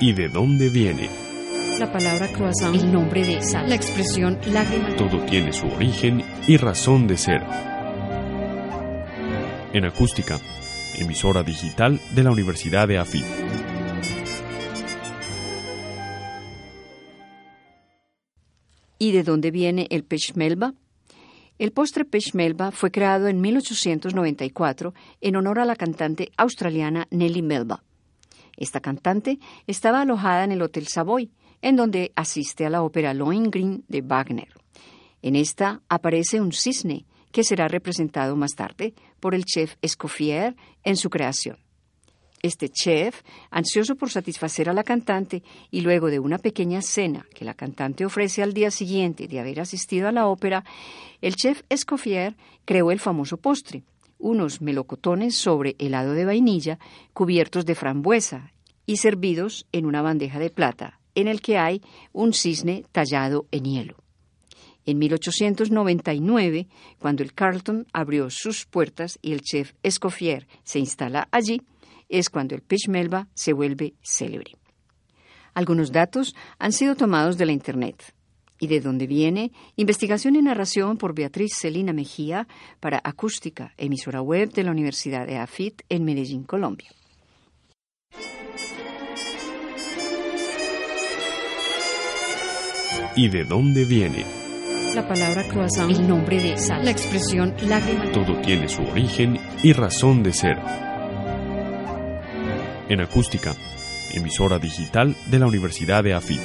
¿Y de dónde viene? La palabra croissant, el nombre de sal, la expresión lágrima. Todo tiene su origen y razón de ser. En acústica, emisora digital de la Universidad de AFIT. ¿Y de dónde viene el peshmelba? El postre peshmelba fue creado en 1894 en honor a la cantante australiana Nellie Melba. Esta cantante estaba alojada en el Hotel Savoy, en donde asiste a la ópera Lohengrin de Wagner. En esta aparece un cisne que será representado más tarde por el chef Escoffier en su creación. Este chef, ansioso por satisfacer a la cantante y luego de una pequeña cena que la cantante ofrece al día siguiente de haber asistido a la ópera, el chef Escoffier creó el famoso postre, unos melocotones sobre helado de vainilla cubiertos de frambuesa y servidos en una bandeja de plata, en el que hay un cisne tallado en hielo. En 1899, cuando el Carlton abrió sus puertas y el chef Escoffier se instala allí, es cuando el Melba se vuelve célebre. Algunos datos han sido tomados de la Internet. ¿Y de dónde viene? Investigación y narración por Beatriz Celina Mejía para Acústica, emisora web de la Universidad de AFIT en Medellín, Colombia. ¿Y de dónde viene? La palabra croissant, el nombre de sal, la expresión lágrima. Todo tiene su origen y razón de ser. En acústica, emisora digital de la Universidad de AFIT.